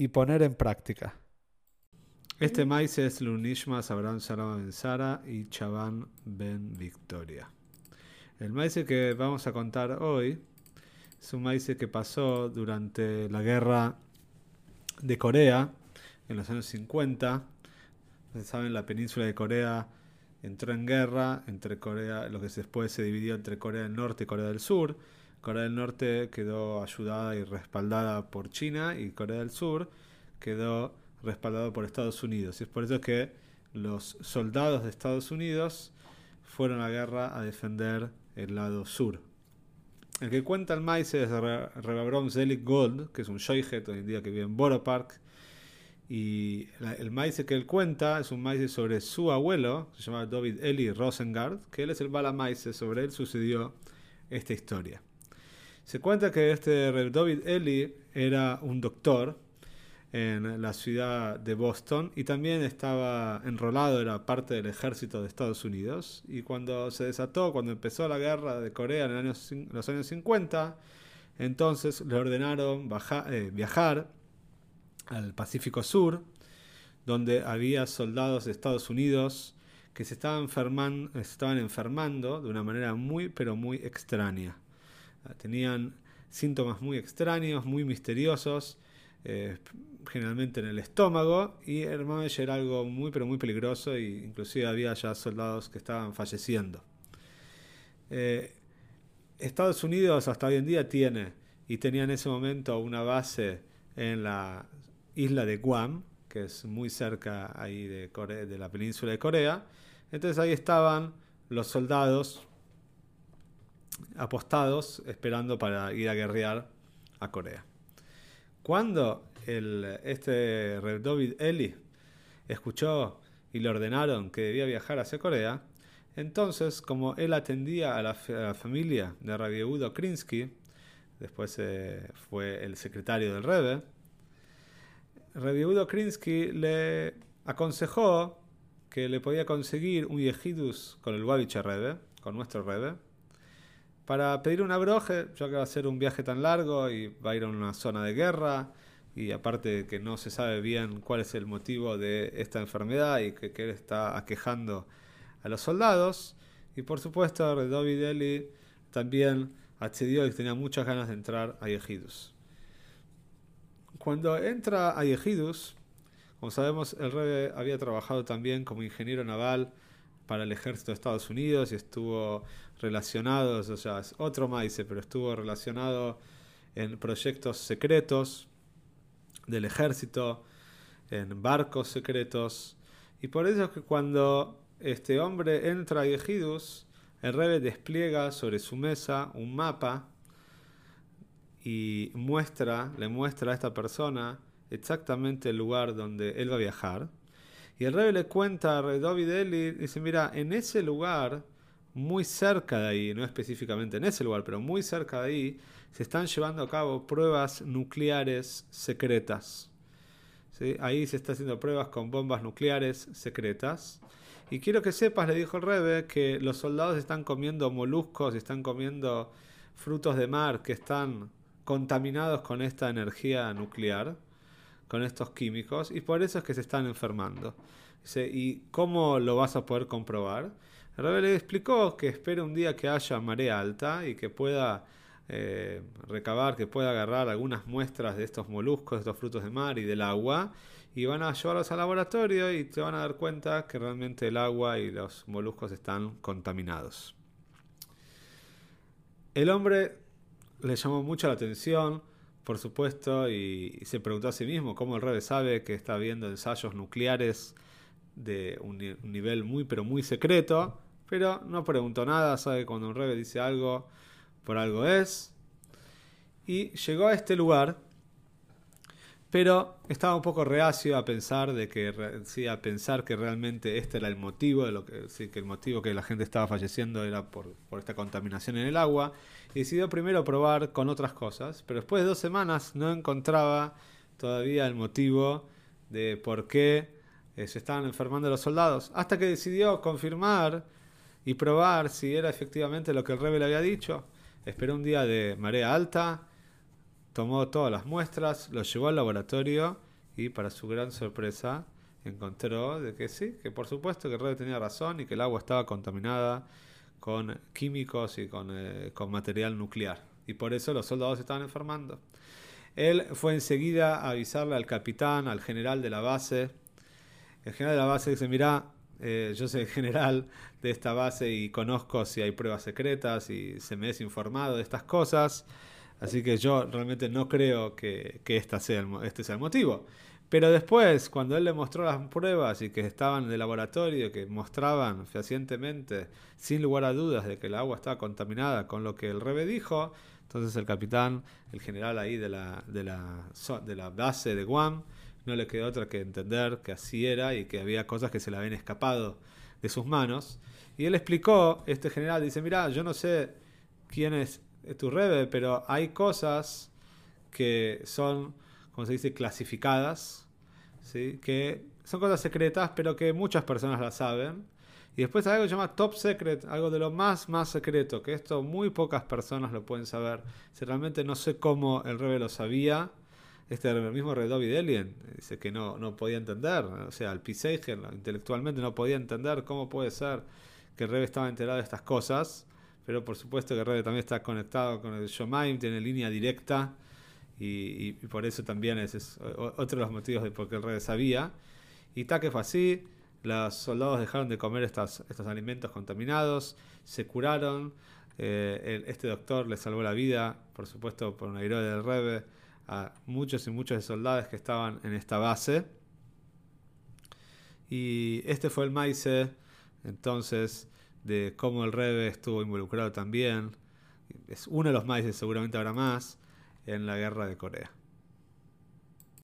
y poner en práctica. Este maíz es Lunishmas Abraham Shalom Ben Sara y Chaban Ben Victoria. El maíz que vamos a contar hoy es un maíz que pasó durante la guerra de Corea en los años 50. Ustedes saben, la península de Corea entró en guerra entre Corea, lo que después se dividió entre Corea del Norte y Corea del Sur. Corea del Norte quedó ayudada y respaldada por China y Corea del Sur quedó respaldado por Estados Unidos. Y es por eso que los soldados de Estados Unidos fueron a la guerra a defender el lado sur. El que cuenta el maíz es Rebabrom Zelig Gold, que es un shoyhet hoy en día que vive en Borough Park. Y el maíz que él cuenta es un maíz sobre su abuelo, se llama David Eli Rosengard, que él es el bala maíz, sobre él sucedió esta historia. Se cuenta que este David Eli era un doctor en la ciudad de Boston y también estaba enrolado, era parte del ejército de Estados Unidos. Y cuando se desató, cuando empezó la guerra de Corea en los años 50, entonces le ordenaron eh, viajar al Pacífico Sur, donde había soldados de Estados Unidos que se estaban, se estaban enfermando de una manera muy, pero muy extraña. Tenían síntomas muy extraños, muy misteriosos, eh, generalmente en el estómago, y el era algo muy, pero muy peligroso, e inclusive había ya soldados que estaban falleciendo. Eh, Estados Unidos hasta hoy en día tiene, y tenía en ese momento una base en la isla de Guam, que es muy cerca ahí de, de la península de Corea. Entonces ahí estaban los soldados apostados esperando para ir a guerrear a Corea. Cuando el, este David Eli escuchó y le ordenaron que debía viajar hacia Corea, entonces, como él atendía a la, familia de Rabbi Udo Krinsky, después eh, fue el secretario del Rebbe, Rabbi Udo Krinsky le aconsejó que le podía conseguir un yejidus con el Wabich Rebbe, con nuestro Rebbe, para pedir una broje, ya que va a ser un viaje tan largo y va a ir a una zona de guerra, y aparte de que no se sabe bien cuál es el motivo de esta enfermedad y que, él está aquejando a los soldados. Y por supuesto, David Eli también accedió y tenía muchas ganas de entrar a Yehidus. Cuando entra a Yehidus, como sabemos, el rey había trabajado también como ingeniero naval para el ejército de Estados Unidos y estuvo relacionado, o sea, es otro maíz, pero estuvo relacionado en proyectos secretos del ejército, en barcos secretos. Y por eso es que cuando este hombre entra a Yehidus, el rey despliega sobre su mesa un mapa y muestra, le muestra a esta persona exactamente el lugar donde él va a viajar. Y el rey le cuenta a David Eli, dice, mira, en ese lugar, muy cerca de ahí, no específicamente en ese lugar, pero muy cerca de ahí, se están llevando a cabo pruebas nucleares secretas. Ahí se están haciendo pruebas con bombas nucleares secretas. Y quiero que sepas, le dijo el Rebe, que los soldados están comiendo moluscos están comiendo frutos de mar que están contaminados con esta energía nuclear con estos químicos y por eso es que se están enfermando. ¿Y cómo lo vas a poder comprobar? El le explicó que espera un día que haya marea alta y que pueda eh, recabar, que pueda agarrar algunas muestras de estos moluscos, de estos frutos de mar y del agua y van a llevarlos al laboratorio y te van a dar cuenta que realmente el agua y los moluscos están contaminados. El hombre le llamó mucho la atención por supuesto, y, se preguntó a sí mismo cómo el rey sabe que está viendo ensayos nucleares de un, nivel muy pero muy secreto, pero no preguntó nada, sabe que cuando un rey dice algo, por algo es. Y llegó a este lugar pero estaba un poco reacio a pensar de que sí, a pensar que realmente este era el motivo de lo que sí, que el motivo que la gente estaba falleciendo era por, por esta contaminación en el agua y decidió primero probar con otras cosas, pero después de dos semanas no encontraba todavía el motivo de por qué eh, se estaban enfermando los soldados, hasta que decidió confirmar y probar si era efectivamente lo que el rebe le había dicho. Esperó un día de marea alta, tomó todas las muestras, los llevó al laboratorio y para su gran sorpresa encontró de que sí, que por supuesto que Red tenía razón y que el agua estaba contaminada con químicos y con, eh, con material nuclear. Y por eso los soldados estaban enfermando. Él fue enseguida a avisarle al capitán, al general de la base. El general de la base dice, mira, eh, yo soy el general de esta base y conozco si hay pruebas secretas y se me es informado de estas cosas. Así que yo realmente no creo que, esta sea este sea el motivo. Pero después, cuando él le mostró las pruebas y que estaban en el laboratorio, que mostraban fehacientemente, sin lugar a dudas, de que el agua estaba contaminada con lo que el rebe dijo, entonces el capitán, el general ahí de la, de la, de la base de Guam, no le quedó otra que entender que así era y que había cosas que se le habían escapado de sus manos. Y él explicó, este general dice, mira, yo no sé quién es tu rebe, pero hay cosas que son, como se dice, clasificadas, ¿sí? que son cosas secretas, pero que muchas personas las saben. Y después hay algo que se llama top secret, algo de lo más, más secreto, que esto muy pocas personas lo pueden saber. Si realmente no sé cómo el rebe lo sabía, este el mismo Red Alien, dice que no, no podía entender, o sea, el Piseiger intelectualmente no podía entender cómo puede ser que el rebe estaba enterado de estas cosas pero por supuesto que Rebe también está conectado con el Shomaim, tiene línea directa y, por eso también es, otro de los motivos de por qué el Rebe sabía. Y que fue así, los soldados dejaron de comer estos, estos alimentos contaminados, se curaron, eh, este doctor le salvó la vida, por supuesto por un héroe del Rebe, a muchos y muchos de soldados que estaban en esta base. Y este fue el Maise, entonces de cómo el Rebe estuvo involucrado también, es uno de los más, seguramente habrá más, en la guerra de Corea.